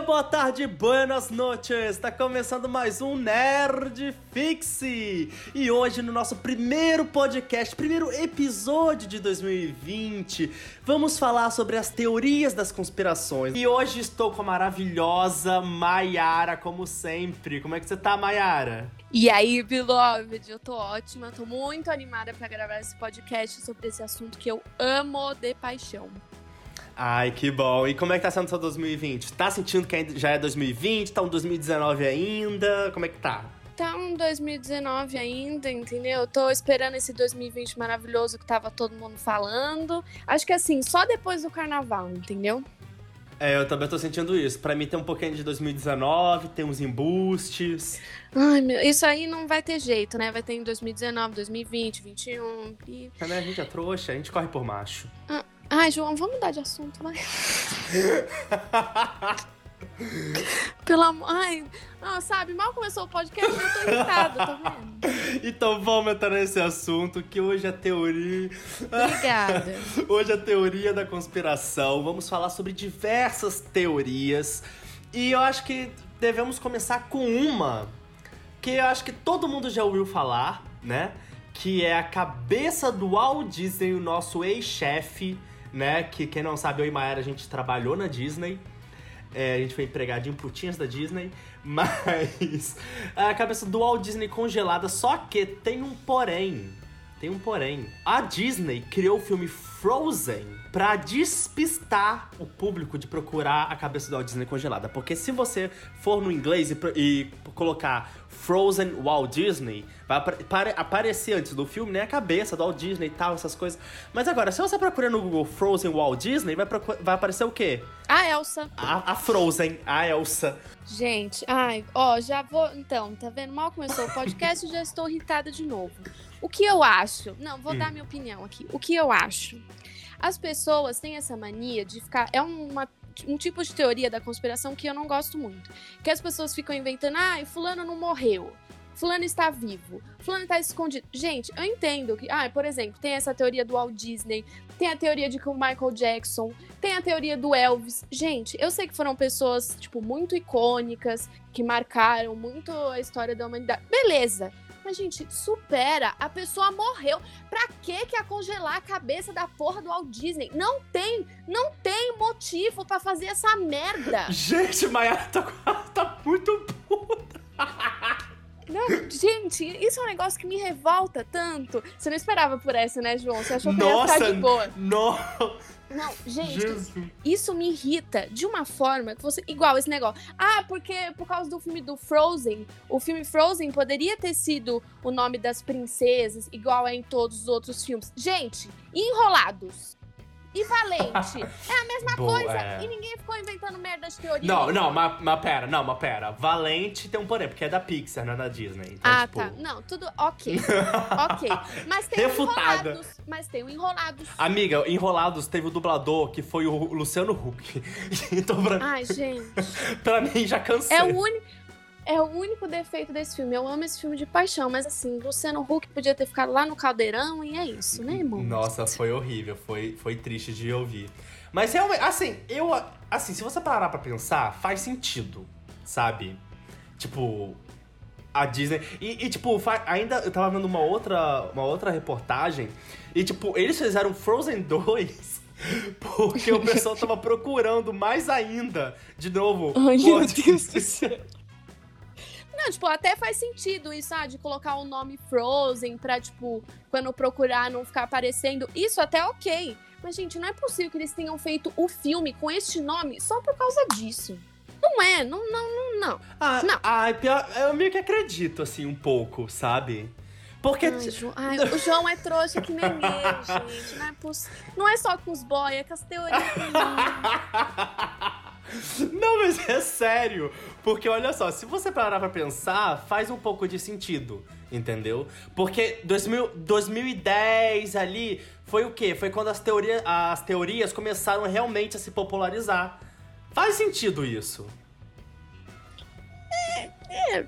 boa tarde, buenas noches! Está começando mais um Nerd Fixe! E hoje, no nosso primeiro podcast, primeiro episódio de 2020, vamos falar sobre as teorias das conspirações. E hoje estou com a maravilhosa Maiara, como sempre. Como é que você tá, Maiara? E aí, Beloved, eu tô ótima, tô muito animada para gravar esse podcast sobre esse assunto que eu amo de paixão. Ai, que bom. E como é que tá sendo seu 2020? Tá sentindo que já é 2020? Tá um 2019 ainda? Como é que tá? Tá um 2019 ainda, entendeu? Eu tô esperando esse 2020 maravilhoso que tava todo mundo falando. Acho que assim, só depois do carnaval, entendeu? É, eu também tô sentindo isso. Pra mim tem um pouquinho de 2019, tem uns embustes. Ai, meu, isso aí não vai ter jeito, né? Vai ter em 2019, 2020, 2021. E... É, né? A gente é trouxa, a gente corre por macho. Ah, Ai, João, vamos mudar de assunto, vai. Pelo amor. Ai, não, sabe, mal começou o podcast, eu tô irritada, tá vendo? Então vamos entrar nesse assunto que hoje é teoria. Obrigada. hoje é teoria da conspiração. Vamos falar sobre diversas teorias. E eu acho que devemos começar com uma que eu acho que todo mundo já ouviu falar, né? Que é a cabeça do Walt Disney, o nosso ex-chefe né? Que quem não sabe, eu e Maera a gente trabalhou na Disney. É, a gente foi empregadinho putinhas da Disney, mas a cabeça do Walt Disney congelada, só que tem um porém. Tem um porém. A Disney criou o filme Frozen para despistar o público de procurar a cabeça do Walt Disney congelada. Porque se você for no inglês e, e colocar Frozen Walt Disney, vai aparecer antes do filme, né? A cabeça do Walt Disney e tal, essas coisas. Mas agora, se você procurar no Google Frozen Walt Disney, vai, vai aparecer o quê? A Elsa. A, a Frozen, a Elsa. Gente, ai, ó, já vou. Então, tá vendo? Mal começou o podcast e já estou irritada de novo. O que eu acho? Não, vou hum. dar minha opinião aqui. O que eu acho? As pessoas têm essa mania de ficar. É uma um tipo de teoria da conspiração que eu não gosto muito. Que as pessoas ficam inventando, ah, fulano não morreu. Fulano está vivo, Fulano está escondido. Gente, eu entendo que, ah, por exemplo, tem essa teoria do Walt Disney, tem a teoria de que o Michael Jackson, tem a teoria do Elvis. Gente, eu sei que foram pessoas, tipo, muito icônicas, que marcaram muito a história da humanidade. Beleza. Mas, gente, supera. A pessoa morreu. Pra que que ia congelar a cabeça da porra do Walt Disney? Não tem, não tem motivo para fazer essa merda. Gente, Maia tá, tá muito puta. Não, gente, isso é um negócio que me revolta tanto. Você não esperava por essa, né, João? Você achou que Nossa, ia ficar de boa. No... Não, gente, Jesus. isso me irrita de uma forma que você. Igual esse negócio. Ah, porque por causa do filme do Frozen, o filme Frozen poderia ter sido o nome das princesas, igual é em todos os outros filmes. Gente, enrolados e Valente. É a mesma Boa, coisa. É. E ninguém ficou inventando merda de teoria. Não, não, mas, mas pera, não, mas pera. Valente tem um porém, porque é da Pixar, não é da Disney. Então, ah, tipo... tá. Não, tudo ok. ok. Mas tem Refutada. Enrolados. Mas tem o Enrolados. Amiga, Enrolados teve o dublador que foi o Luciano Huck. então, pra... Ai, gente. pra mim, já cansei. É o único é o único defeito desse filme. Eu amo esse filme de paixão, mas assim, Luciano Huck podia ter ficado lá no caldeirão e é isso, né, irmão? Nossa, foi horrível, foi, foi triste de ouvir. Mas realmente, assim, eu. Assim, se você parar pra pensar, faz sentido, sabe? Tipo, a Disney. E, e, tipo, ainda eu tava vendo uma outra, uma outra reportagem. E, tipo, eles fizeram Frozen 2 porque o pessoal tava procurando mais ainda, de novo. Ai, meu Deus do céu. Não, tipo, até faz sentido isso, ah, de colocar o nome Frozen pra, tipo, quando procurar não ficar aparecendo. Isso até ok. Mas, gente, não é possível que eles tenham feito o filme com este nome só por causa disso. Não é, não, não, não, não. Ah, não. Ah, pior, eu meio que acredito, assim, um pouco, sabe? Porque. Ai, João, ai, o João é trouxa que nem eu, gente. Não é, poss... não é só com os boy, é com as teorias Não, mas é sério. Porque olha só, se você parar pra pensar, faz um pouco de sentido, entendeu? Porque 2000, 2010 ali foi o quê? Foi quando as, teoria, as teorias começaram realmente a se popularizar. Faz sentido isso. É, é.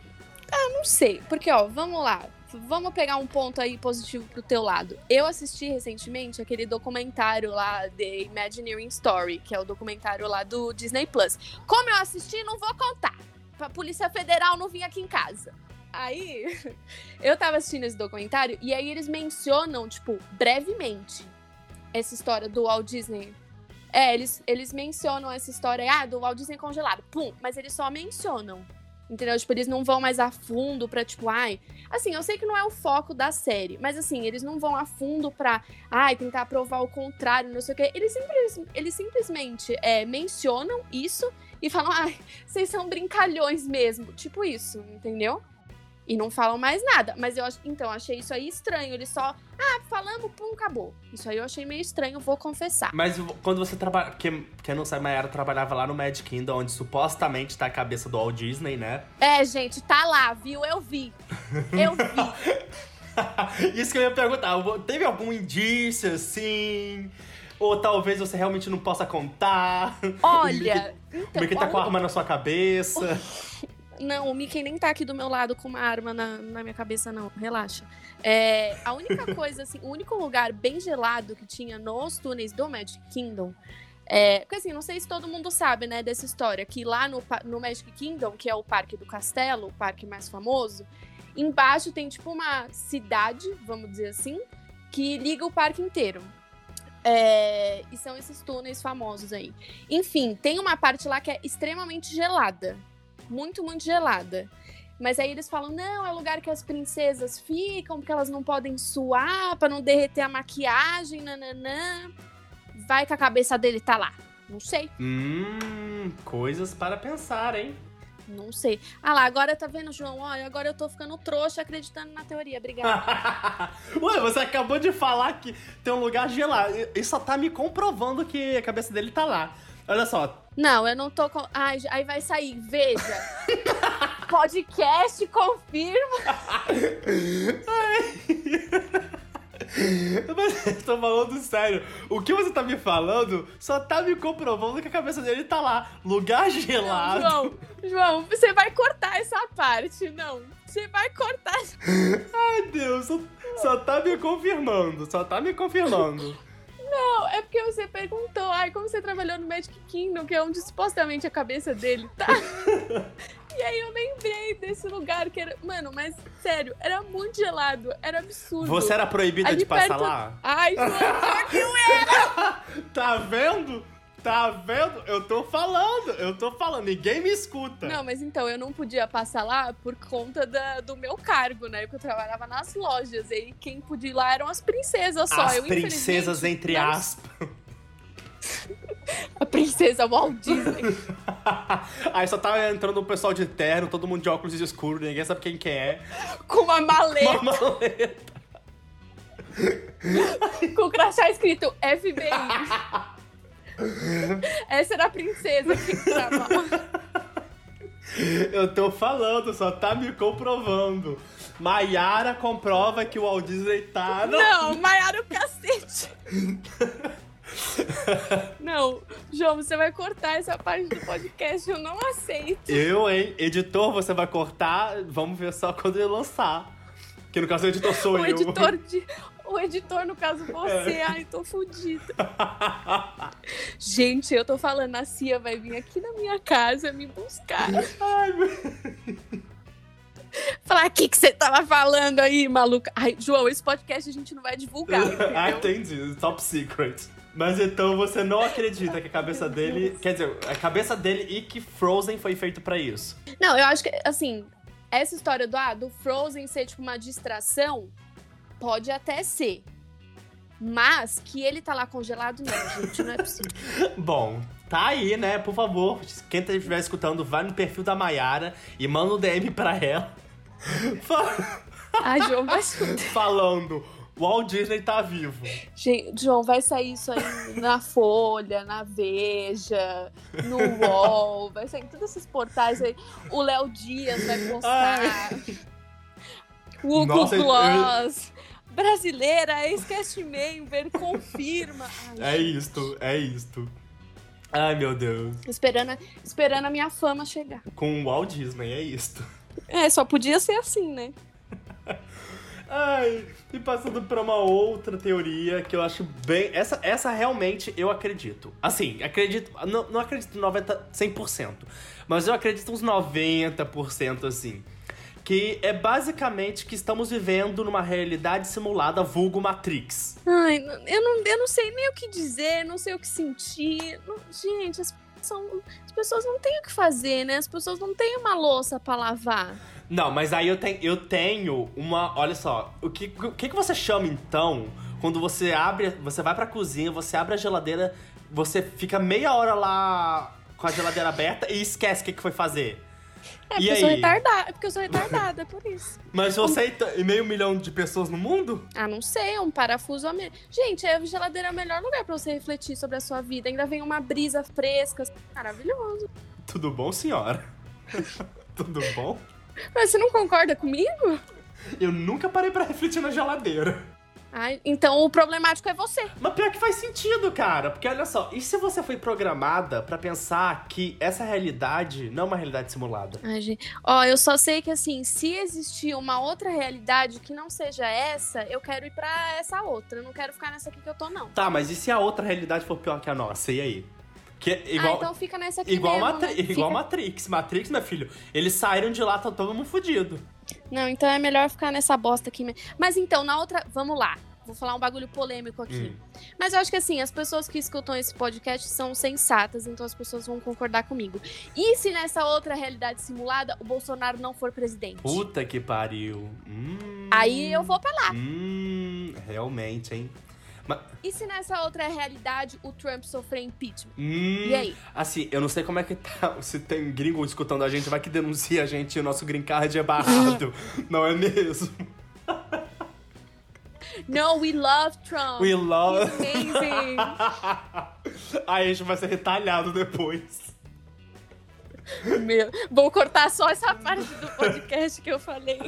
Ah, não sei. Porque, ó, vamos lá. vamos pegar um ponto aí positivo pro teu lado. Eu assisti recentemente aquele documentário lá, The Imagineering Story, que é o documentário lá do Disney Plus. Como eu assisti, não vou contar. Pra Polícia Federal não vir aqui em casa. Aí, eu tava assistindo esse documentário e aí eles mencionam, tipo, brevemente, essa história do Walt Disney. É, eles, eles mencionam essa história, ah, do Walt Disney congelado. Pum, mas eles só mencionam. Entendeu? Tipo, eles não vão mais a fundo pra, tipo, ai. Assim, eu sei que não é o foco da série, mas assim, eles não vão a fundo pra, ai, tentar provar o contrário, não sei o quê. Eles, simples, eles simplesmente é, mencionam isso e falam, ai, vocês são brincalhões mesmo. Tipo isso, entendeu? E não falam mais nada. Mas eu então achei isso aí estranho. Eles só, ah, falamos, pum, acabou. Isso aí eu achei meio estranho, vou confessar. Mas quando você trabalha. Quem, quem não sabe, Mayara trabalhava lá no Magic Kingdom, onde supostamente tá a cabeça do Walt Disney, né? É, gente, tá lá, viu? Eu vi. Eu vi. Isso que eu ia perguntar. Teve algum indício, assim? Ou talvez você realmente não possa contar? Olha. Então, Porque tá com a arma na sua cabeça. Não, o Mickey nem tá aqui do meu lado com uma arma na, na minha cabeça, não. Relaxa. É, a única coisa, assim, o único lugar bem gelado que tinha nos túneis do Magic Kingdom. É, porque assim, não sei se todo mundo sabe, né, dessa história, que lá no, no Magic Kingdom, que é o Parque do Castelo, o parque mais famoso, embaixo tem tipo uma cidade, vamos dizer assim, que liga o parque inteiro. É, e são esses túneis famosos aí. Enfim, tem uma parte lá que é extremamente gelada muito, muito gelada. Mas aí eles falam: não, é lugar que as princesas ficam, porque elas não podem suar, para não derreter a maquiagem, nananã. Vai que a cabeça dele tá lá. Não sei. Hum, coisas para pensar, hein? Não sei. Ah lá, agora tá vendo, João? Olha, agora eu tô ficando trouxa acreditando na teoria. Obrigada. Ué, você acabou de falar que tem um lugar gelado. Isso só tá me comprovando que a cabeça dele tá lá. Olha só. Não, eu não tô com. Ai, aí vai sair, veja. Podcast confirma. Mas eu tô falando sério. O que você tá me falando só tá me comprovando que a cabeça dele tá lá. Lugar gelado. Não, João, João, você vai cortar essa parte. Não, você vai cortar. Ai, Deus, só, só tá me confirmando. Só tá me confirmando. Não, é porque você perguntou, ai, como você trabalhou no Magic Kingdom, que é onde supostamente a cabeça dele tá. e aí eu lembrei desse lugar que era. Mano, mas sério, era muito gelado, era absurdo. Você era proibida Ali de passar perto... lá? Ai, que eu era! tá vendo? Tá vendo? Eu tô falando, eu tô falando, ninguém me escuta. Não, mas então, eu não podia passar lá por conta da, do meu cargo, né? Porque eu trabalhava nas lojas. E quem podia ir lá eram as princesas só. As eu, princesas, entre aspas. A princesa Walt Disney. Aí só tá entrando o pessoal de terno, todo mundo de óculos escuros, ninguém sabe quem que é. Com uma maleta. Uma maleta. Com o crachá escrito FBI. Essa era a princesa que tava Eu tô falando, só tá me comprovando. Maiara comprova que o Walt Disney tá. No... Não, Maiara é o cacete. Não, João, você vai cortar essa parte do podcast, eu não aceito. Eu, hein? Editor, você vai cortar, vamos ver só quando ele lançar. Que no caso o editor sou o eu. Editor de, o editor, no caso, você. É. Ai, tô fodida. Gente, eu tô falando, a Cia vai vir aqui na minha casa me buscar. Ai, meu... Falar, o que, que você tava falando aí, maluca? Ai, João, esse podcast a gente não vai divulgar. ah, entendi. Top secret. Mas então você não acredita que a cabeça dele. Quer dizer, a cabeça dele e que Frozen foi feito para isso. Não, eu acho que, assim, essa história do, ah, do Frozen ser tipo uma distração, Pode até ser. Mas que ele tá lá congelado, não, gente, não é possível. Bom, tá aí, né? Por favor, quem estiver escutando, vai no perfil da Mayara e manda um DM pra ela. Ai, João, vai Falando, o Walt Disney tá vivo. Gente, João, vai sair isso aí na Folha, na Veja, no UOL, vai sair em todos esses portais aí. O Léo Dias vai postar. Ai. O Hugo Nossa, Gloss. Eu brasileira, ex-cast member, confirma. Ai, é isto, é isto. Ai, meu Deus. Esperando, esperando a minha fama chegar. Com o Walt Disney, é isto. É, só podia ser assim, né? Ai, e passando pra uma outra teoria que eu acho bem. Essa, essa realmente eu acredito. Assim, acredito. Não, não acredito 90, 100%. Mas eu acredito uns 90% assim. Que é basicamente que estamos vivendo numa realidade simulada vulgo Matrix. Ai, eu não, eu não sei nem o que dizer, não sei o que sentir. Não, gente, as, são, as pessoas não têm o que fazer, né? As pessoas não têm uma louça pra lavar. Não, mas aí eu, tenho eu tenho uma. Olha só, o que, o que, que você chama então quando você abre. Você vai pra cozinha, você abre a geladeira, você fica meia hora lá com a geladeira aberta e esquece o que, que foi fazer. É porque, eu sou retardada, é porque eu sou retardada, é por isso. Mas você e meio milhão de pessoas no mundo? Ah, não sei, é um parafuso a menos. Gente, a geladeira é o melhor lugar pra você refletir sobre a sua vida. Ainda vem uma brisa fresca, maravilhoso. Tudo bom, senhora? Tudo bom? Mas você não concorda comigo? Eu nunca parei para refletir na geladeira. Ai, então o problemático é você. Mas pior que faz sentido, cara. Porque olha só, e se você foi programada para pensar que essa realidade não é uma realidade simulada? Ai, gente. Ó, eu só sei que assim, se existir uma outra realidade que não seja essa, eu quero ir para essa outra. Eu não quero ficar nessa aqui que eu tô, não. Tá, mas e se a outra realidade for pior que a nossa? E aí? Que é igual, ah, então fica nessa aqui igual, mesmo, Matri né? igual Fica- Matrix. Matrix, meu filho, eles saíram de lá, tá todo mundo fudido. Não, então é melhor ficar nessa bosta aqui mesmo. Mas então, na outra. Vamos lá. Vou falar um bagulho polêmico aqui. Hum. Mas eu acho que assim, as pessoas que escutam esse podcast são sensatas, então as pessoas vão concordar comigo. E se nessa outra realidade simulada o Bolsonaro não for presidente? Puta que pariu. Hum, Aí eu vou pra lá. Hum, realmente, hein? Mas, E se nessa outra realidade o Trump sofrer impeachment? hum, E aí? Assim, eu não sei como é que tá. Se tem gringo escutando a gente, vai que denuncia a gente e o nosso green card é barrado. não é mesmo? No, we love Trump. We love. He's amazing. Aí a gente vai ser retalhado depois. Meu, vou cortar só essa parte do podcast que eu falei.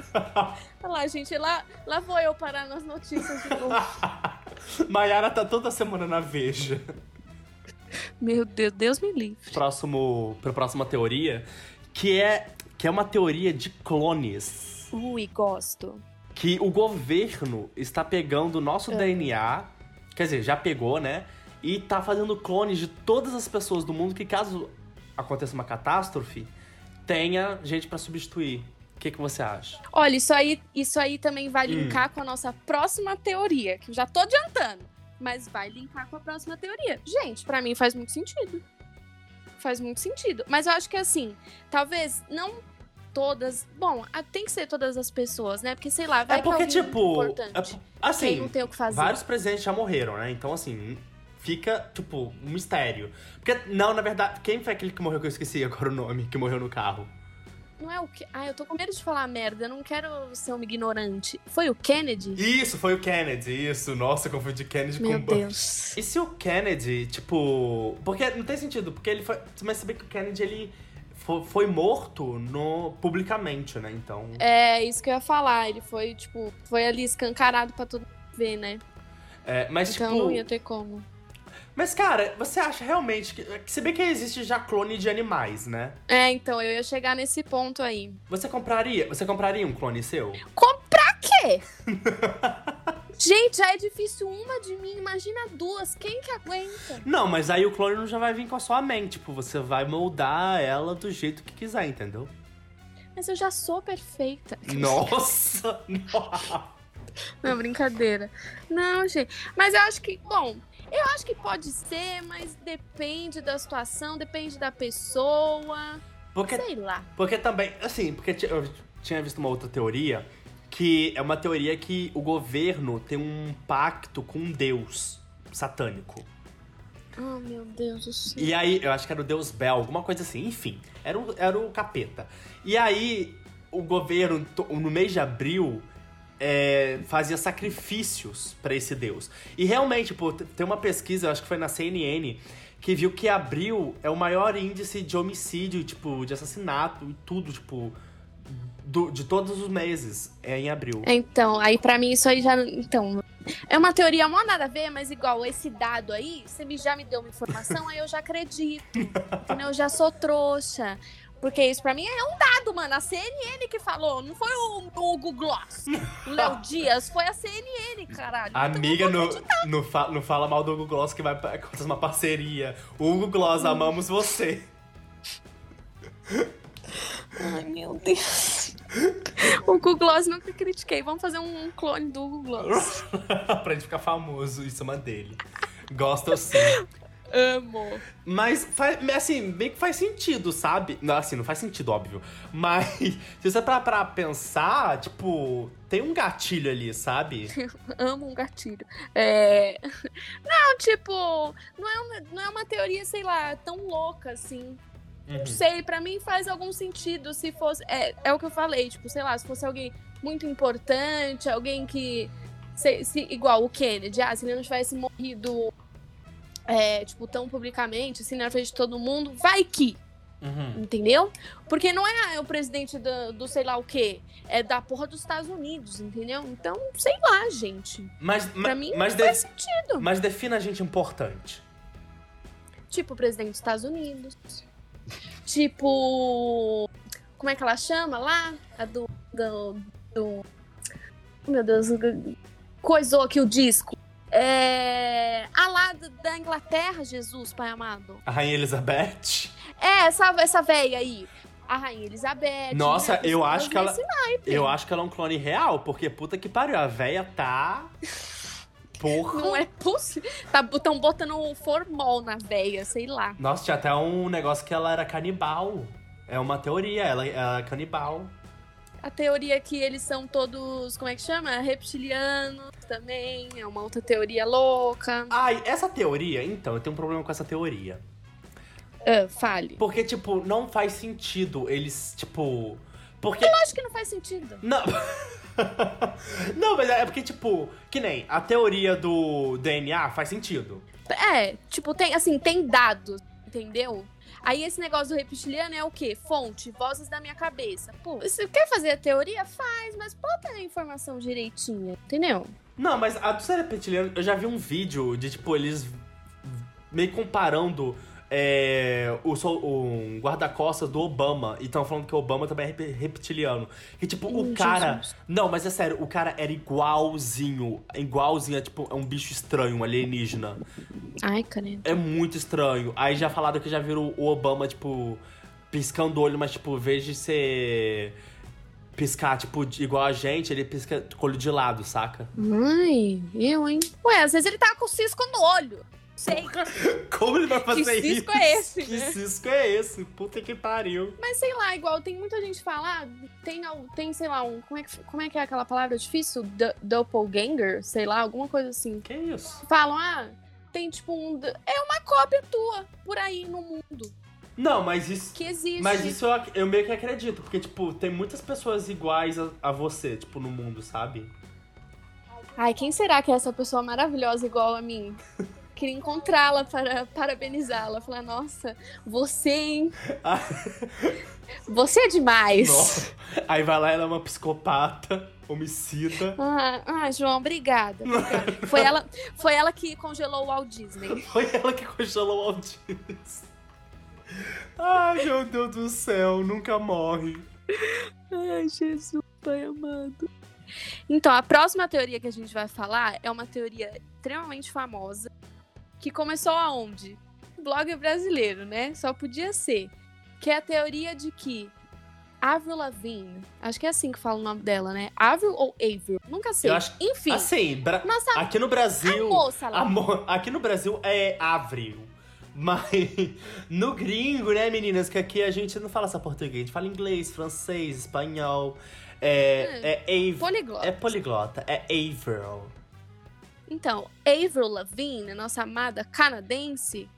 Olha lá, gente, lá, lá vou eu parar nas notícias de novo. Maiara tá toda semana na Veja. Meu Deus, Deus me livre. Próximo, pra próxima teoria, que é, que é uma teoria de clones. Ui, gosto. Que o governo está pegando o nosso É. DNA, quer dizer, já pegou, né? E tá fazendo clones de todas as pessoas do mundo que, caso aconteça uma catástrofe, tenha gente pra substituir. O que, que você acha? Olha, isso aí, isso aí também vai Hum. linkar com a nossa próxima teoria, que eu já tô adiantando, mas vai linkar com a próxima teoria. Gente, pra mim faz muito sentido. Faz muito sentido. Mas eu acho que assim, talvez não todas. Bom, tem que ser todas as pessoas, né? Porque sei lá, vai é porque, tipo. importante. é- assim, não tem o que fazer. vários presidentes já morreram, né? Então, assim, fica, tipo, um mistério. Porque, não, na verdade, quem foi aquele que morreu que eu esqueci agora o nome, que morreu no carro? Não é o que. Ah, eu tô com medo de falar merda, eu não quero ser uma ignorante. Foi o Kennedy? Isso, foi o Kennedy, isso. Nossa, eu confundi Kennedy Meu com Bush. Deus. E se o Kennedy, tipo. Porque não tem sentido, porque ele foi. Mas saber que o Kennedy, ele fo- foi, morto no, publicamente, né? Então. É, isso que eu ia falar. Ele foi, tipo, foi ali escancarado pra todo mundo ver, né? É, mas, Então tipo. não ia ter como. Mas, cara, você acha realmente que. Se bem que existe já clone de animais, né? É, então, eu ia chegar nesse ponto aí. Você compraria. Você compraria um clone seu? Comprar quê? Gente, já é difícil uma de mim, imagina duas. Quem que aguenta? Não, mas aí o clone não já vai vir com a sua mente. Tipo, você vai moldar ela do jeito que quiser, entendeu? Mas eu já sou perfeita. Nossa. Não, brincadeira. Não, gente. Mas eu acho que, bom, eu acho que pode ser, mas depende da situação, depende da pessoa. Porque, Sei lá. porque também, assim, porque eu tinha visto uma outra teoria, que é uma teoria que o governo tem um pacto com um deus satânico. Oh, meu Deus do céu. E aí, eu acho que era o deus Bel, alguma coisa assim, enfim, era o, era o capeta. E aí, o governo, no mês de abril, é, fazia sacrifícios pra esse deus. E realmente, pô, tem uma pesquisa, acho que foi na CNN, que viu que abril é o maior índice de homicídio, tipo, de assassinato e tudo, tipo, do- de todos os meses. É em abril. Então, aí pra mim isso aí já. Então. É uma teoria mó nada a ver, mas igual esse dado aí, você me, já me deu uma informação, aí eu já acredito. entendeu? Eu já sou trouxa. Porque isso pra mim é um dado, mano. A CNN que falou, não foi o, o Hugo Gloss, o Léo Dias, foi a CNN, caralho. Então Amiga, não, não, fa- não fala mal do Hugo Gloss que vai acontecer uma parceria. Hugo Gloss, amamos você. Ai, meu Deus. O Hugo Gloss nunca critiquei. Vamos fazer um clone do Hugo Gloss. pra gente ficar famoso em cima dele. Gosto sim. Amo. Mas, assim, meio que faz sentido, sabe? Não, assim, não faz sentido, óbvio. Mas, se você parar pra pensar, tipo, tem um gatilho ali, sabe? Amo um gatilho. É... Não, tipo, não é, uma, não é uma teoria, sei lá, tão louca assim. Uhum. Não sei, pra mim faz algum sentido se fosse. É, é o que eu falei, tipo, sei lá, se fosse alguém muito importante, alguém que. se- se- igual o Kennedy, ah, se ele não tivesse morrido, é, tipo, tão publicamente, assim, na frente de todo mundo, vai que, Uhum. entendeu? Porque não é o presidente do, do sei lá o quê, é da porra dos Estados Unidos, entendeu? Então, sei lá, gente. Mas, Pra ma- mim, mas, não faz sentido. mas defina a gente importante. Tipo, o presidente dos Estados Unidos. Tipo. Como é que ela chama lá? A do. do, do- meu Deus, coisou aqui o disco. É. A lá da- Inglaterra, Jesus, Pai amado. A Rainha Elizabeth. É, essa, essa véia aí. A Rainha Elizabeth. Nossa, né? eu acho que ela-. Eu acho que ela é um clone real, porque puta que pariu, a véia tá. Porra. Não é possível. Estão botando um formol na véia, sei lá. Nossa, tinha até um negócio que ela era canibal. É uma teoria, ela, ela é canibal. A teoria que eles são todos, como é que chama? Reptilianos também. É uma outra teoria louca. Ai, essa teoria, então, eu tenho um problema com essa teoria. Ah, fale. Porque, tipo, não faz sentido eles, tipo. Porque. Eu acho que não faz sentido. Não. não, mas é porque, tipo, que nem a teoria do DNA faz sentido. É, tipo, tem assim, tem dados, entendeu? Aí esse negócio do reptiliano é o quê? Fonte, vozes da minha cabeça. Pô, você quer fazer a teoria? Faz, mas bota a informação direitinha, entendeu? Não, mas a do ser reptiliano, eu já vi um vídeo de, tipo, eles meio comparando é, o, o guarda-costas do Obama e estão falando que o Obama também é rep- reptiliano. E, tipo, o Hum, cara. Jesus. Não, mas é sério, o cara era igualzinho. Igualzinho, é tipo, é um bicho estranho, um alienígena. Ai, caneta. É muito estranho. Aí já falaram que já viram o Obama, tipo, piscando o olho, mas, tipo, vez de ser. Piscar, tipo, igual a gente, ele pisca com o olho de lado, saca? Ai, eu, hein? Ué, às vezes ele tá com cisco no olho. Sei. Como ele vai fazer Que isso? cisco é esse, Que né? cisco é esse? Puta que pariu. Mas sei lá, igual tem muita gente que fala, ah, tem, tem, sei lá, um. Como é, que, como é que é aquela palavra difícil? Du- Doppelganger? Sei lá, alguma coisa assim. Que isso? Falam, ah, tem tipo um. d- É uma cópia tua por aí no mundo. Não, mas isso. Que existe. Mas isso eu, eu meio que acredito, porque, tipo, tem muitas pessoas iguais a, a você, tipo, no mundo, sabe? Ai, quem será que é essa pessoa maravilhosa igual a mim? Queria encontrá-la para parabenizá-la. Falar, nossa, você, hein? Você é demais. Nossa. Aí vai lá, ela é uma psicopata, homicida. Ah, ah, João, obrigada. obrigada. Foi, ela, foi ela que congelou o Walt Disney. Foi ela que congelou o Walt Disney. Ai, meu Deus do céu, nunca morre. Ai, Jesus, pai amado. Então, a próxima teoria que a gente vai falar é uma teoria extremamente famosa, que começou aonde? Um blog brasileiro, né? Só podia ser. Que é a teoria de que Avril Lavigne, acho que é assim que fala o nome dela, né? Avril ou Avril? Nunca sei. Eu acho- Enfim, Assim, nossa aqui no Brasil. moça lá. Amor, aqui no Brasil é avril. Mas no gringo, né, meninas? Que aqui a gente não fala só português, a gente fala inglês, francês, espanhol. É, é, Av- poliglota. é poliglota, é Avril. Então, Avril Lavigne, nossa amada canadense,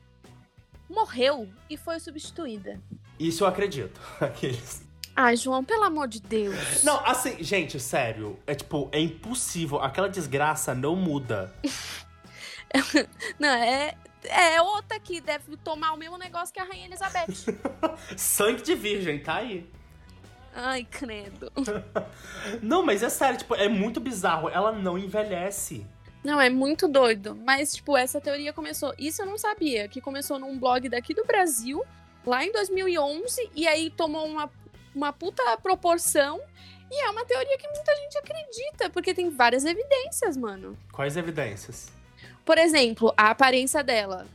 morreu e foi substituída. Isso eu acredito. Aqueles. Ai, João, pelo amor de Deus. Não, assim, gente, sério. É tipo, é impossível. Aquela desgraça não muda. Não, é, é outra que deve tomar o mesmo negócio que a Rainha Elizabeth. Sangue de virgem, tá aí. Ai, credo. Não, mas é sério, tipo, é muito bizarro. Ela não envelhece. Não, é muito doido. Mas, tipo, essa teoria começou. Isso eu não sabia, que começou num blog daqui do Brasil, lá em 2011 e aí tomou uma, uma puta proporção. E é uma teoria que muita gente acredita, porque tem várias evidências, mano. Quais evidências? Por exemplo, a aparência dela.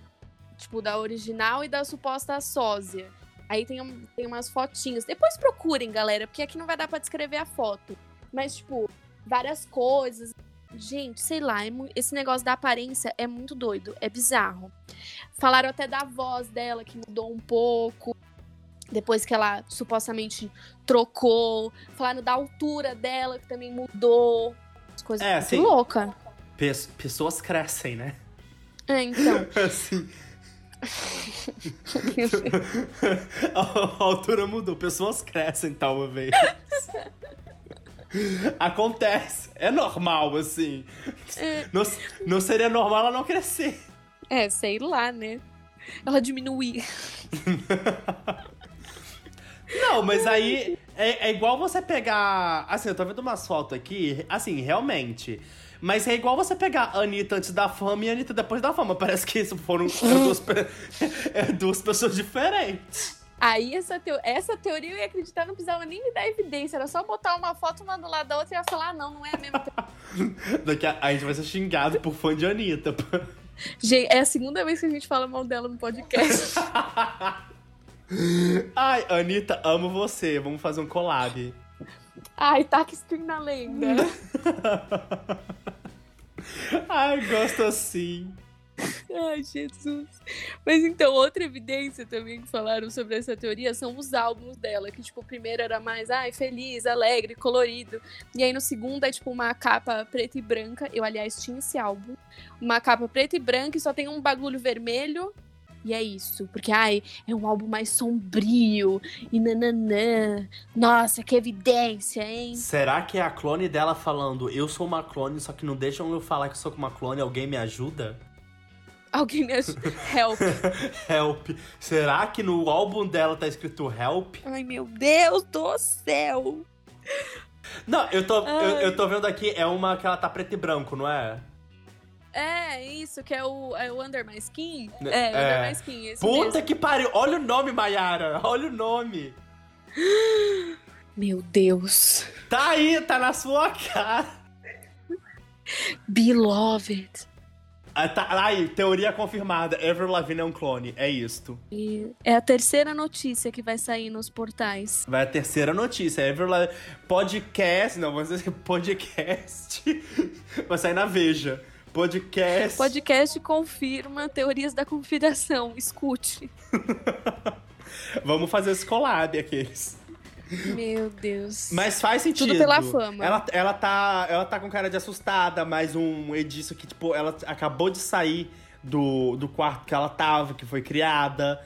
Tipo, da original e da suposta sósia. Aí tem, um- tem umas fotinhas. Depois procurem, galera, porque aqui não vai dar pra descrever a foto. Mas, tipo, várias coisas. Gente, sei lá, é esse negócio da aparência é muito doido, é bizarro. Falaram até da voz dela, que mudou um pouco. Depois que ela supostamente trocou. Falaram da altura dela, que também mudou. As coisas É, muito sim. louca. Pes- pessoas crescem, né? É, então. Assim. a altura mudou, pessoas crescem talvez. Acontece, é normal, assim. É. Não, não seria normal ela não crescer. É, sei lá, né? Ela diminuir. Não, mas aí é, é igual você pegar. Assim, eu tô vendo umas fotos aqui, assim, realmente. Mas é igual você pegar a Anitta antes da fama e a Anitta depois da fama. Parece que isso foram duas, é, duas pessoas diferentes. Aí essa, teo- essa teoria eu ia acreditar, não precisava nem me dar evidência, era só botar uma foto uma do lado da outra e ia falar, ah, não, não é a mesma teoria. Daqui a, a gente vai ser xingado por fã de Anitta. Gente, é a segunda vez que a gente fala mal dela no podcast. Ai, Anitta, amo você. Vamos fazer um collab. Ai, tá que stream na lenda. Ai, gosto assim. Ai, Jesus. Mas então, outra evidência também que falaram sobre essa teoria são os álbuns dela. Que, tipo, o primeiro era mais, ai, feliz, alegre, colorido. E aí no segundo é, tipo, uma capa preta e branca. Eu, aliás, tinha esse álbum. Uma capa preta e branca e só tem um bagulho vermelho. E é isso. Porque, ai, é um álbum mais sombrio. E nananã. Nossa, que evidência, hein? Será que é a clone dela falando eu sou uma clone, só que não deixam eu falar que sou uma clone, alguém me ajuda? Alguém me ajuda. Help. Help. Será que no álbum dela tá escrito Help? Ai, meu Deus do céu. Não, eu tô, eu, eu tô vendo aqui, é uma que ela tá preto e branco, não é? É, isso, que é o, é o Under My Skin. É. É, Under My Skin, esse Puta mesmo. que pariu! Olha o nome, Mayara! Olha o nome! Meu Deus. Tá aí, tá na sua cara! Beloved. Ah, tá, aí, teoria confirmada. Ever Lavigne é um clone. É isto. E é a terceira notícia que vai sair nos portais. Vai a terceira notícia. Ever Lavigne... Podcast... Não, vamos dizer podcast... Vai sair na Veja. Podcast... Podcast confirma teorias da conspiração. Escute. Vamos fazer esse collab, aqueles. Meu Deus. Mas faz sentido. Tudo pela fama. Ela, ela, tá, ela tá com cara de assustada, mas um edício que, tipo, ela acabou de sair do, do quarto que ela tava, que foi criada.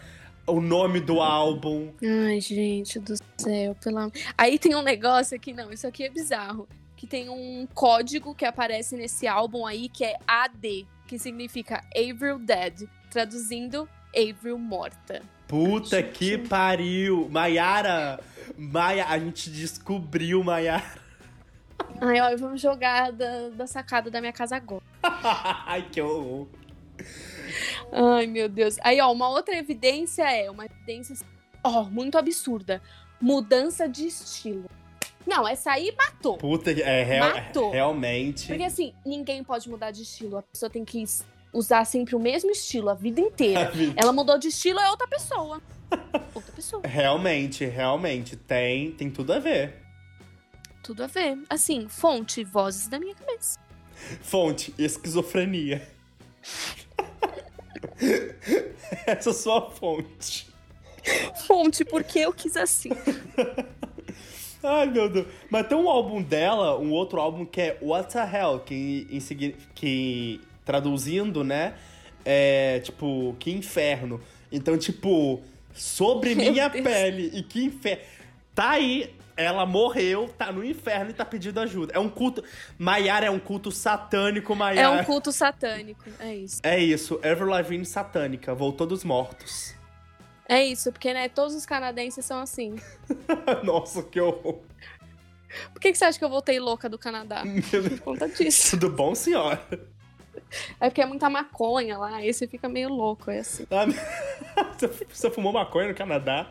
O nome do álbum. Ai, gente do céu, pelo amor. Aí tem um negócio aqui, não, isso aqui é bizarro. Que tem um código que aparece nesse álbum aí que é AD, que significa Avril Dead, traduzindo Avril morta. Puta que pariu! Maiara! Maia, a gente descobriu, Maiara. Ai, ó, vamos jogar da, da sacada da minha casa agora. Ai, que horror. Ai, meu Deus. Aí, ó, uma outra evidência é uma evidência, ó, muito absurda. Mudança de estilo. Não, essa aí matou. Puta que. É, real- Matou. realmente. Porque assim, ninguém pode mudar de estilo. A pessoa tem que usar sempre o mesmo estilo a vida inteira. Ela mudou de estilo, é outra pessoa. Outra pessoa. Realmente, realmente. Tem, tem tudo a ver. Tudo a ver. Assim, fonte, vozes da minha cabeça. Fonte, esquizofrenia. Essa é a sua fonte. Fonte, porque eu quis assim. Ai, meu Deus. Mas tem um álbum dela, um outro álbum que é What the Hell, que, em segui- que traduzindo, né, é tipo, que inferno. Então, tipo, sobre Meu minha Deus. pele e que inferno. Tá aí, ela morreu, tá no inferno e tá pedindo ajuda. É um culto. Maiara é um culto satânico, É Maiara. um culto satânico. É isso. É isso, Ever Lavigne satânica, voltou dos mortos. É isso, porque, né, todos os canadenses são assim. Nossa, que horror. Por que, que você acha que eu voltei louca do Canadá? Por conta disso. Tudo bom, senhora? É porque é muita maconha lá, aí você fica meio louco, é assim. Ah, Você fumou maconha no Canadá?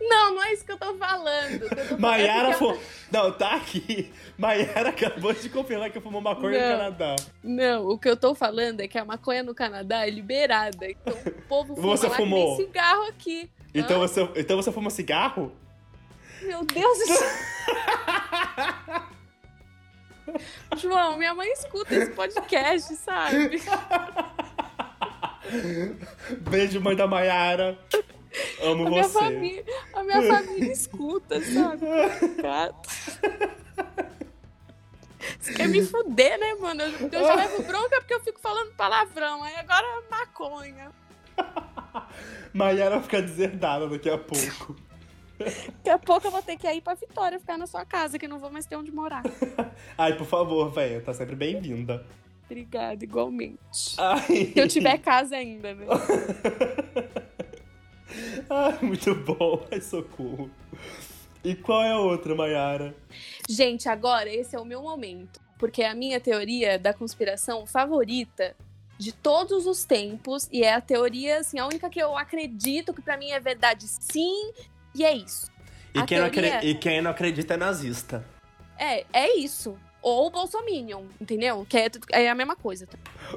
Não, não é isso que eu tô falando. falando Maiara é eu- fumou. Não, tá aqui. Maiara acabou de confirmar que fumou maconha no Não. Canadá. Não, o que eu tô falando é que a maconha no Canadá é liberada. Então o povo fuma Você lá fumou? cigarro aqui. Então Hã? você, então você fuma cigarro? Meu Deus do céu. João, minha mãe escuta esse podcast, sabe? Beijo, mãe da Maiara. Amo A minha, você. família, a minha família escuta, sabe? Gato. Você quer me fuder, né, mano? Eu, eu já levo bronca porque eu fico falando palavrão. Aí agora é maconha. Maiara fica deserdada daqui a pouco. Daqui a pouco eu vou ter que ir pra Vitória ficar na sua casa, que eu não vou mais ter onde morar. Ai, por favor, velho, tá sempre bem-vinda. Obrigada, igualmente. Ai. Se eu tiver casa ainda, né? Ai, muito bom. Ai, socorro. E qual é a outra, Maiara? Gente, agora esse é o meu momento. Porque é a minha teoria da conspiração favorita de todos os tempos. E é a teoria, assim, a única que eu acredito que pra mim é verdade sim. E é isso. E quem, não teoria- e quem não acredita é nazista. É, é isso. Ou Bolsominion, entendeu? Que é, é a mesma coisa.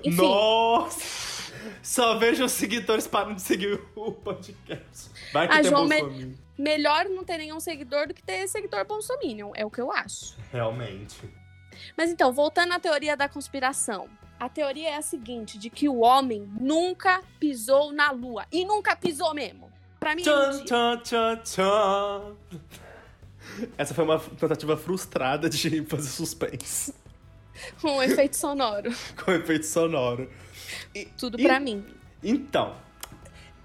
Enfim, Nossa! Só vejo os seguidores parando de seguir o podcast. Vai que Ah, tem João, me- melhor não ter nenhum seguidor do que ter seguidor Bolsominion. É o que eu acho. Realmente. Mas então, voltando à teoria da conspiração. A teoria é a seguinte, de que o homem nunca pisou na lua. E nunca pisou mesmo. Pra mim, é Tchan, tchan, tchan, tchan. Essa foi uma tentativa frustrada de fazer suspense. um efeito sonoro. Com efeito sonoro. Tudo E- pra mim. Então,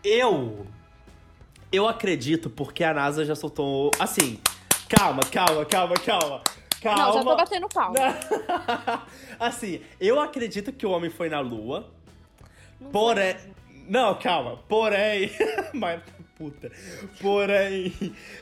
eu. Eu acredito porque a NASA já soltou. Assim, calma, calma, calma, calma. Calma. Não, já tô batendo palma. assim, eu acredito que o homem foi na Lua. Não Porém. Não, calma. Porém. Mas, puta. Porém,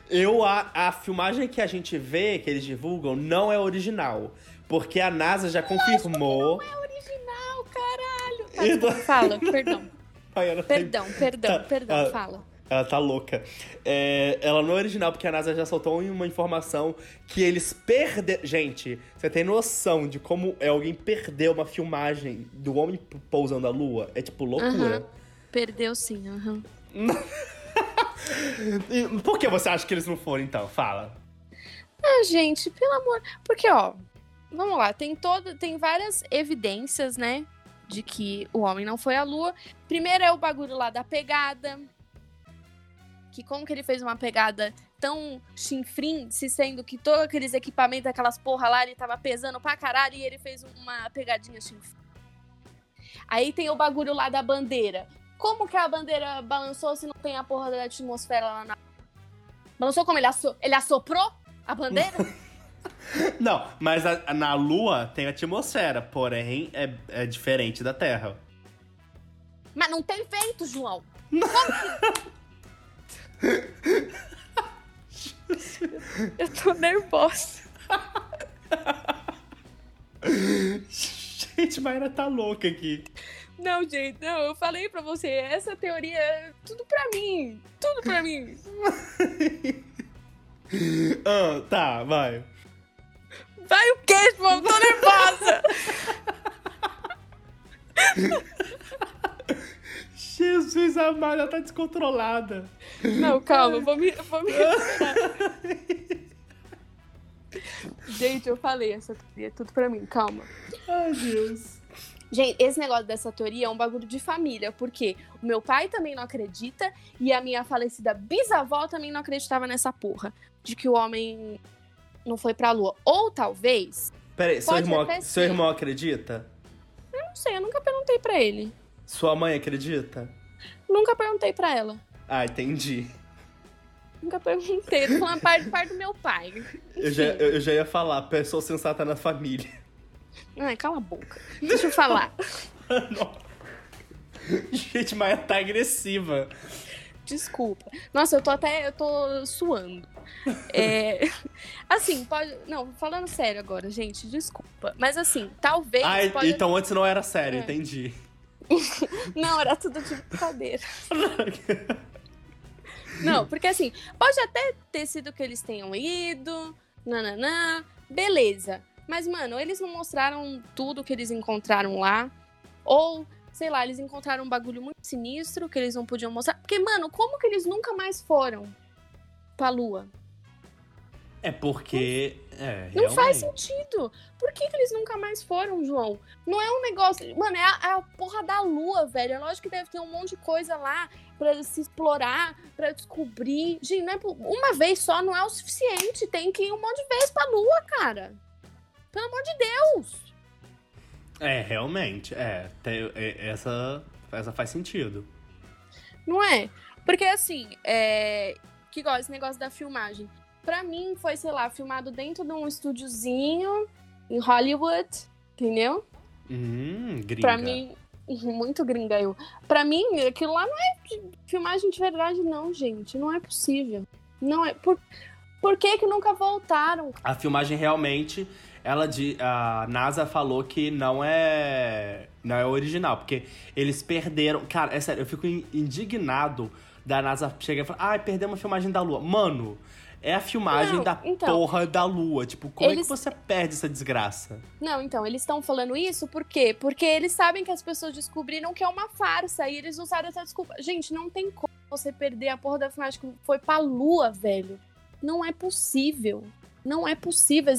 eu a, a filmagem que a gente vê, que eles divulgam, não é original. Porque a NASA já confirmou. É original, caralho. Tá, E do- Fala, perdão. Ai, ela tem- Perdão, perdão, Tá, perdão, ah, fala. Ela tá louca. É, ela não é original porque a NASA já soltou uma informação que eles perderam. Gente, você tem noção de como é alguém perder uma filmagem do homem pousando na Lua? É tipo loucura. Aham. Perdeu sim, aham. E por que você acha que eles não foram então? Fala. Ah, gente, pelo amor. Porque, ó, vamos lá, tem todo, tem várias evidências, né? De que o homem não foi à lua. Primeiro é o bagulho lá da pegada. Que como que ele fez uma pegada tão chinfrim, se sendo que todos aqueles equipamentos, aquelas porra lá, ele tava pesando pra caralho e ele fez uma pegadinha chinfrim. Aí tem o bagulho lá da bandeira. Como que a bandeira balançou se não tem a porra da atmosfera lá na. Balançou como? Ele, asso... ele assoprou a bandeira? Não, mas a- a- na Lua tem atmosfera, porém é, é diferente da Terra. Mas não tem vento, João. Como que... Eu tô nervosa. Gente, Mayra tá louca aqui. Não, gente, não, eu falei pra você, essa teoria é tudo pra mim. Tudo pra mim. Ah, tá, vai. Vai o quê, João? Eu tô nervosa. Jesus, a Mayra tá descontrolada. Não, calma, vou me, vou me. Gente, eu falei, essa teoria é tudo pra mim, calma. Ai, Deus. Gente, esse negócio dessa teoria é um bagulho de família, porque o meu pai também não acredita e a minha falecida bisavó também não acreditava nessa porra de que o homem não foi pra lua. Ou talvez, Peraí, seu irmão, seu irmão acredita? não sei, eu nunca perguntei pra ele. Sua mãe acredita? Nunca perguntei pra ela. Ah, entendi. Nunca perguntei. Tô falando parte, parte do meu pai. Eu já, eu, eu já ia falar, pessoa sensata na família. Ai, cala a boca. Deixa eu falar. Gente, Maia tá agressiva. Desculpa. Nossa, eu tô até. Eu tô suando. É, assim, pode. Não, falando sério agora, gente, desculpa. Mas assim, talvez. Ah, pode... então antes não era sério, É. entendi. Não, era tudo de brincadeira. Não, porque assim, pode até ter sido que eles tenham ido, nananã, beleza. Mas, mano, eles não mostraram tudo que eles encontraram lá. Ou, sei lá, eles encontraram um bagulho muito sinistro que eles não podiam mostrar. Porque, mano, como que eles nunca mais foram pra lua? É porque. É, Não faz sentido. Por que, que eles nunca mais foram, João? Não é um negócio. Mano, é a, é a porra da lua, velho. É lógico que deve ter um monte de coisa lá pra se explorar, pra descobrir. Gente, é uma vez só não é o suficiente. Tem que ir um monte de vezes pra lua, cara. Pelo amor de Deus. É, realmente. É, tem- é, essa, essa faz sentido. Não é? Porque assim, é. Que igual esse negócio da filmagem. Pra mim, foi, sei lá, filmado dentro de um estúdiozinho em Hollywood, entendeu? Hum, gringa. Pra mim, muito gringa eu. Pra mim, aquilo lá não é filmagem de verdade, não, gente. Não é possível. Não é. Por, por que que nunca voltaram? A filmagem realmente, ela de a NASA falou que não é não é original, porque eles perderam. Cara, é sério, eu fico in- indignado da NASA chegar e falar: "Ai, perdemos a filmagem da Lua". Mano, é a filmagem Não, da então. porra da Lua. Tipo, como é Eles- que você perde essa desgraça? Não, então, eles estão falando isso por quê? Porque eles sabem que as pessoas descobriram que é uma farsa e eles usaram essa desculpa. Gente, não tem como você perder a porra da filmagem que foi pra lua, velho. Não é possível. Não é possível.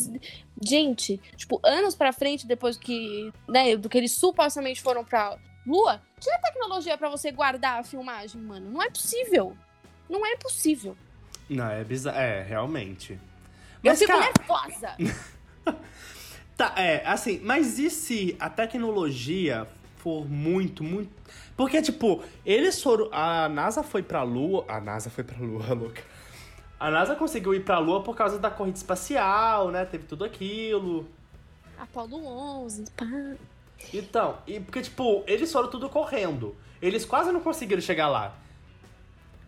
Gente, tipo, anos pra frente, depois que, né, do que eles supostamente foram pra lua, tinha tecnologia pra você guardar a filmagem, mano. Não é possível. Não é possível. Não, é bizarro. É, realmente. Eu Mas, fico cara, nervosa. Tá, é, assim, mas e se a tecnologia for muito, muito. Porque, tipo, eles foram. A NASA foi pra Lua. A NASA foi pra Lua, louca. A NASA conseguiu ir pra Lua por causa da corrida espacial, né? Teve tudo aquilo. Apolo 11, pá. Então, e porque, tipo, eles foram tudo correndo. Eles quase não conseguiram chegar lá.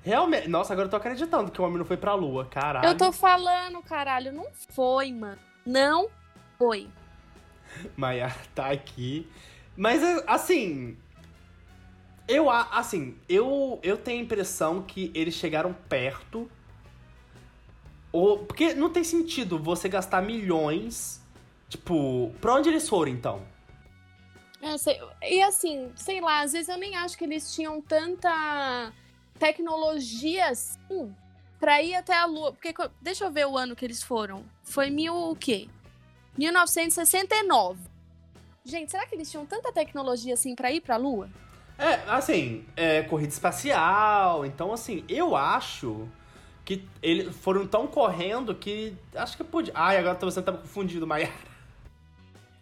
Realmente. Nossa, agora eu tô acreditando que o homem não foi pra Lua, caralho. Eu tô falando, caralho, não foi, mano. Não foi. Maia tá aqui. Mas, é, assim. Eu, assim, eu, eu tenho a impressão que eles chegaram perto. Ou, porque não tem sentido você gastar milhões. Tipo, pra onde eles foram então? É, sei- e assim, sei lá, às vezes eu nem acho que eles tinham tanta tecnologia assim pra ir até a Lua. Porque, deixa eu ver o ano que eles foram. Foi mil o quê? 1969. Gente, será que eles tinham tanta tecnologia assim pra ir pra Lua? É, assim, é corrida espacial. Então, assim, eu acho que eles foram tão correndo que. Acho que podia. Ai, agora você tá confundido, Maia.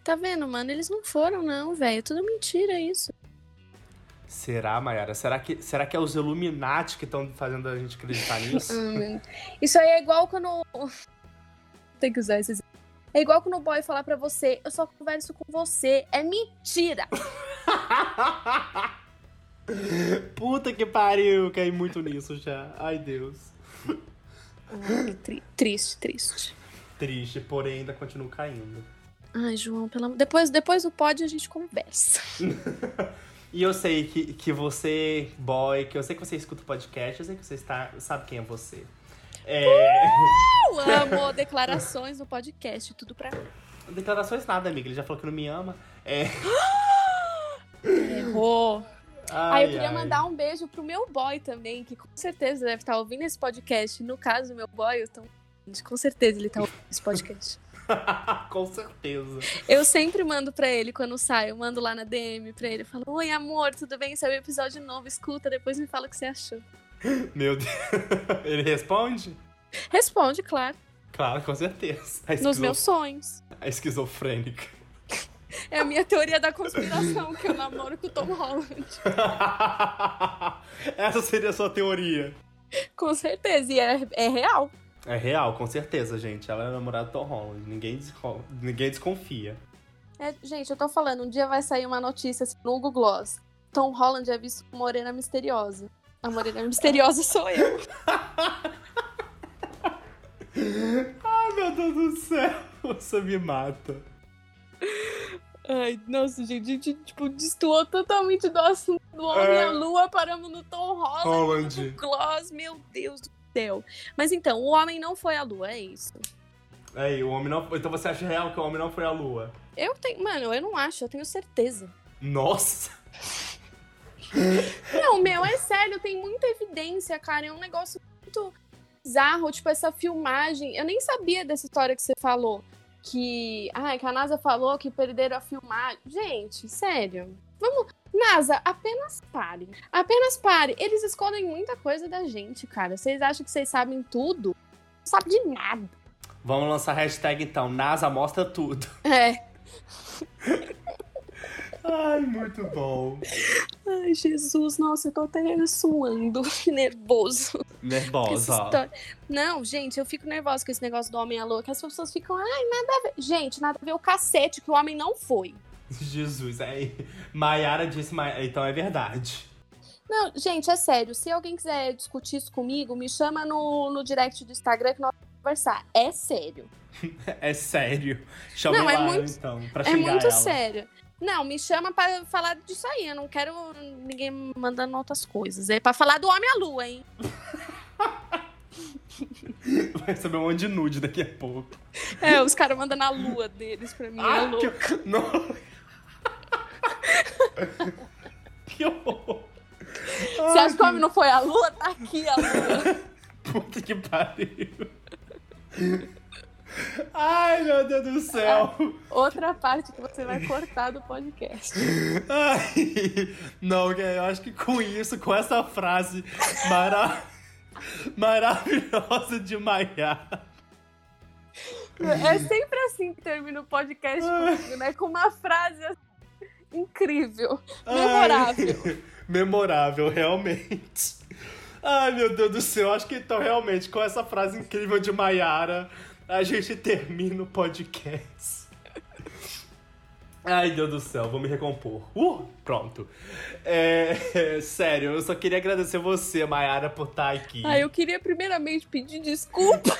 Tá vendo, mano? Eles não foram, não, velho. É tudo mentira isso. Será, Mayara? Será que, será que é os Illuminati que estão fazendo a gente acreditar nisso? Hum, Isso aí é igual quando. Tem que usar esses. É igual quando o boy falar pra você, eu só converso com você. É mentira! Puta que pariu, caí muito nisso já. Ai, Deus. Tri- triste, triste. Triste, porém ainda continuo caindo. Ai, João, pelo amor. Depois, depois do pod a gente conversa. E eu sei que, que você, boy, que eu sei que você escuta o podcast, eu sei que você está, sabe quem é você. É, Eu amo declarações no podcast, tudo pra mim. declarações nada, amiga. Ele já falou que não me ama. É. Errou. Ai, eu queria ai. mandar um beijo pro meu boy também, que com certeza deve estar ouvindo esse podcast. No caso, meu boy, eu tô... com certeza ele tá ouvindo esse podcast. Com certeza. Eu sempre mando pra ele quando sai, eu mando lá na DM pra ele. Eu falo, oi amor, tudo bem? Saiu episódio novo, escuta, depois me fala o que você achou. Meu Deus. Ele responde? Responde, claro, Claro, com certeza. A, nos esquizo- meus sonhos. a esquizofrênica. É a minha teoria da conspiração, que eu namoro com o Tom Holland. Essa seria a sua teoria. Com certeza, e é, é real. É real, com certeza, gente. Ela é namorada do Tom Holland. Ninguém, Ninguém desconfia. É, gente, eu tô falando, um dia vai sair uma notícia assim, no Google Gloss. Tom Holland é visto como morena misteriosa. A morena misteriosa sou eu. Ai, meu Deus do céu. Você me mata. Ai, nossa, gente, a gente, tipo, destoou totalmente do assunto do Homem É. à Lua, paramos no Tom Holland, Holland. no Gloss, meu Deus do céu. Mas então, o homem não foi à Lua, é isso. Aí, o homem não. Então você acha real que o homem não foi à lua? Eu tenho, mano, eu não acho, eu tenho certeza. Nossa! Não, meu, é sério, tem muita evidência, cara. É um negócio muito bizarro, tipo, essa filmagem. Eu nem sabia dessa história que você falou. Que. Ai, que a NASA falou que perderam a filmagem. Gente, sério. Vamos. NASA, apenas pare. Apenas pare. Eles escondem muita coisa da gente, cara. Vocês acham que vocês sabem tudo? Não sabe de nada. Vamos lançar a hashtag então, NASA mostra tudo. É. Ai, muito bom. Ai, Jesus, nossa, eu tô até suando, nervoso. Nervosa, Não, gente, eu fico nervosa com esse negócio do homem à lua, que as pessoas ficam, ai, nada a ver. Gente, nada a ver o cacete, que o homem não foi. Jesus, aí. Maiara disse, então é verdade. Não, gente, é sério, se alguém quiser discutir isso comigo, me chama no, no direct do Instagram que nós vamos conversar. É sério. É sério. Chama Não, é lá, muito- então, pra é xingar muito ela. sério. Não, me chama pra falar disso aí. Eu não quero ninguém mandando outras coisas. É pra falar do homem à lua, hein? Vai receber um monte de nude daqui a pouco. É, os caras mandando a lua deles pra mim. é Ah, louco. que... Não. que horror. Você acha que o homem não foi à lua? Tá aqui a lua. Puta que pariu. Ai, meu Deus do céu. Outra parte que você vai cortar do podcast. Ai, não, eu acho que com isso, com essa frase mara... maravilhosa de Maiara. É sempre assim que termina o podcast comigo, né? Com uma frase assim, incrível, memorável. Ai, memorável, realmente. Ai, meu Deus do céu, acho que então realmente com essa frase incrível de Maiara, a gente termina o podcast. Ai, Deus do céu, vou me recompor. Uh, pronto. É, é, sério, eu só queria agradecer você, Maiara, por estar aqui. Ah, eu queria primeiramente pedir desculpa.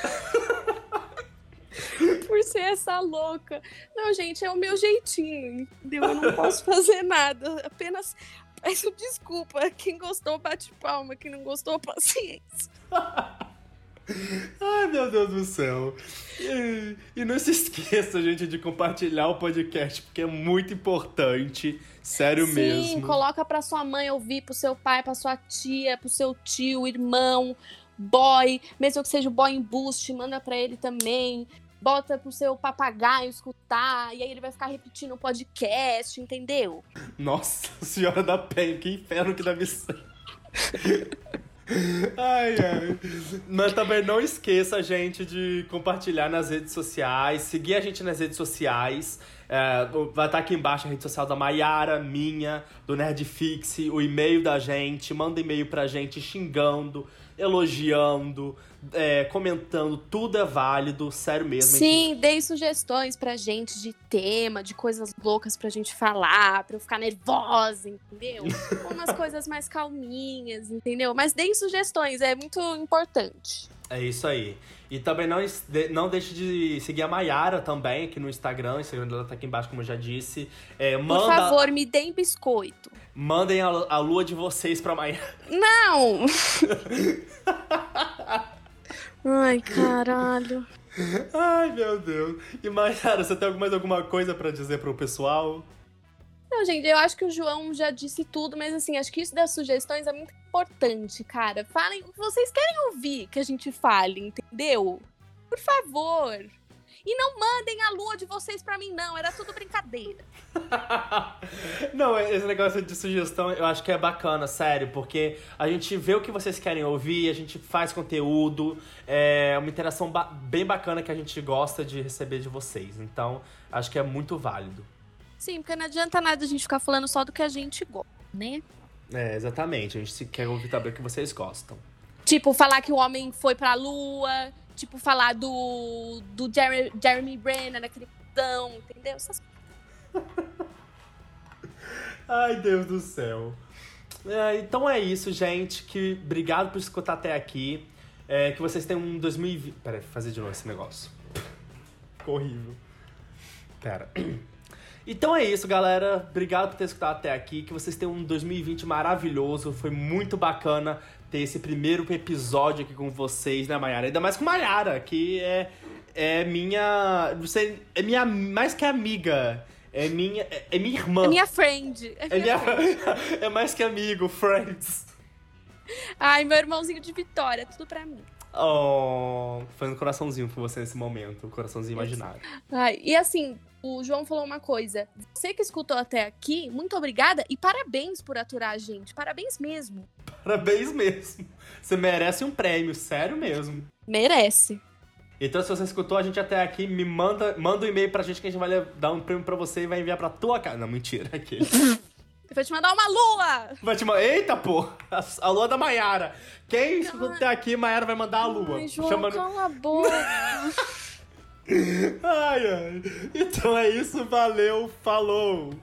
Por ser essa louca. Não, gente, é o meu jeitinho, entendeu? Eu não posso fazer nada. Apenas peço desculpa. Quem gostou, bate palma. Quem não gostou, paciência. Ai, meu Deus do céu. E, e não se esqueça, gente, de compartilhar o podcast, porque é muito importante. Sério Sim, mesmo. coloca pra sua mãe ouvir, pro seu pai, pra sua tia, pro seu tio, irmão, boy, mesmo que seja o boy em boost, manda pra ele também. Bota pro seu papagaio escutar, e aí ele vai ficar repetindo o podcast, entendeu? Nossa Senhora da Penha, que inferno que deve ser. Ai, ai. Mas também não esqueça, gente, de compartilhar nas redes sociais, seguir a gente nas redes sociais. É, vai estar aqui embaixo a rede social da Maiara, minha, do Nerdfix, o e-mail da gente. Manda e-mail pra gente xingando, elogiando, é, comentando. Tudo é válido, sério mesmo. Sim, deem sugestões pra gente de tema, de coisas loucas pra gente falar, pra eu ficar nervosa, entendeu? Umas coisas mais calminhas, entendeu? Mas deem sugestões, é muito importante. É isso aí. E também não, não deixe de seguir a Maiara também aqui no Instagram. O Instagram dela tá aqui embaixo, como eu já disse. É, Por manda, favor, me deem biscoito. Mandem a, a lua de vocês pra Maiara. Não! Ai, caralho. Ai, meu Deus. E Maiara, você tem mais alguma coisa pra dizer pro pessoal? Não, gente, eu acho que o João já disse tudo, mas assim, acho que isso das sugestões é muito importante, cara. Falem, vocês querem ouvir que a gente fale, entendeu? Por favor. E não mandem a lua de vocês pra mim, não. Era tudo brincadeira. Não, esse negócio de sugestão eu acho que é bacana, sério, porque a gente vê o que vocês querem ouvir, a gente faz conteúdo, é uma interação ba- bem bacana que a gente gosta de receber de vocês. Então, acho que é muito válido. Sim, porque não adianta nada a gente ficar falando só do que a gente gosta, né? É, exatamente. A gente quer ouvir também o que vocês gostam. Tipo, falar que o homem foi pra lua. Tipo, falar do, do Jeremy, Jeremy Renner, aquele putão, entendeu? Essas Ai, Deus do céu. É, então é isso, gente. Que obrigado por escutar até aqui. É, que vocês tenham um 2020. Pera fazer de novo esse negócio. Ficou horrível. Pera. Então é isso, galera. Obrigado por ter escutado até aqui. Que vocês tenham um 2020 maravilhoso. Foi muito bacana ter esse primeiro episódio aqui com vocês, né, Mayara? Ainda mais com Mayara, que é, é minha. Você é minha mais que amiga. É minha, é, é minha irmã. É minha friend. É, é minha, é mais que amigo, friends. Ai, meu irmãozinho de Vitória, tudo pra mim. Oh, foi um coraçãozinho pra você nesse momento, um coraçãozinho imaginário. Ai, e assim, o João falou uma coisa. Você que escutou até aqui, muito obrigada e parabéns por aturar a gente. Parabéns mesmo. Parabéns mesmo. Você merece um prêmio, sério mesmo. Merece. Então, se você escutou a gente até aqui, me manda, manda um e-mail pra gente que a gente vai dar um prêmio pra você e vai enviar pra tua casa. Não, mentira, aquele. Vai te mandar uma lua! Vai te mandar. Eita, pô! A, lua da Maiara. Quem escutou até aqui, Maiara vai mandar a lua. Ai, João, Chamando... cala a boca. ai, ai. Então é isso, valeu, falou!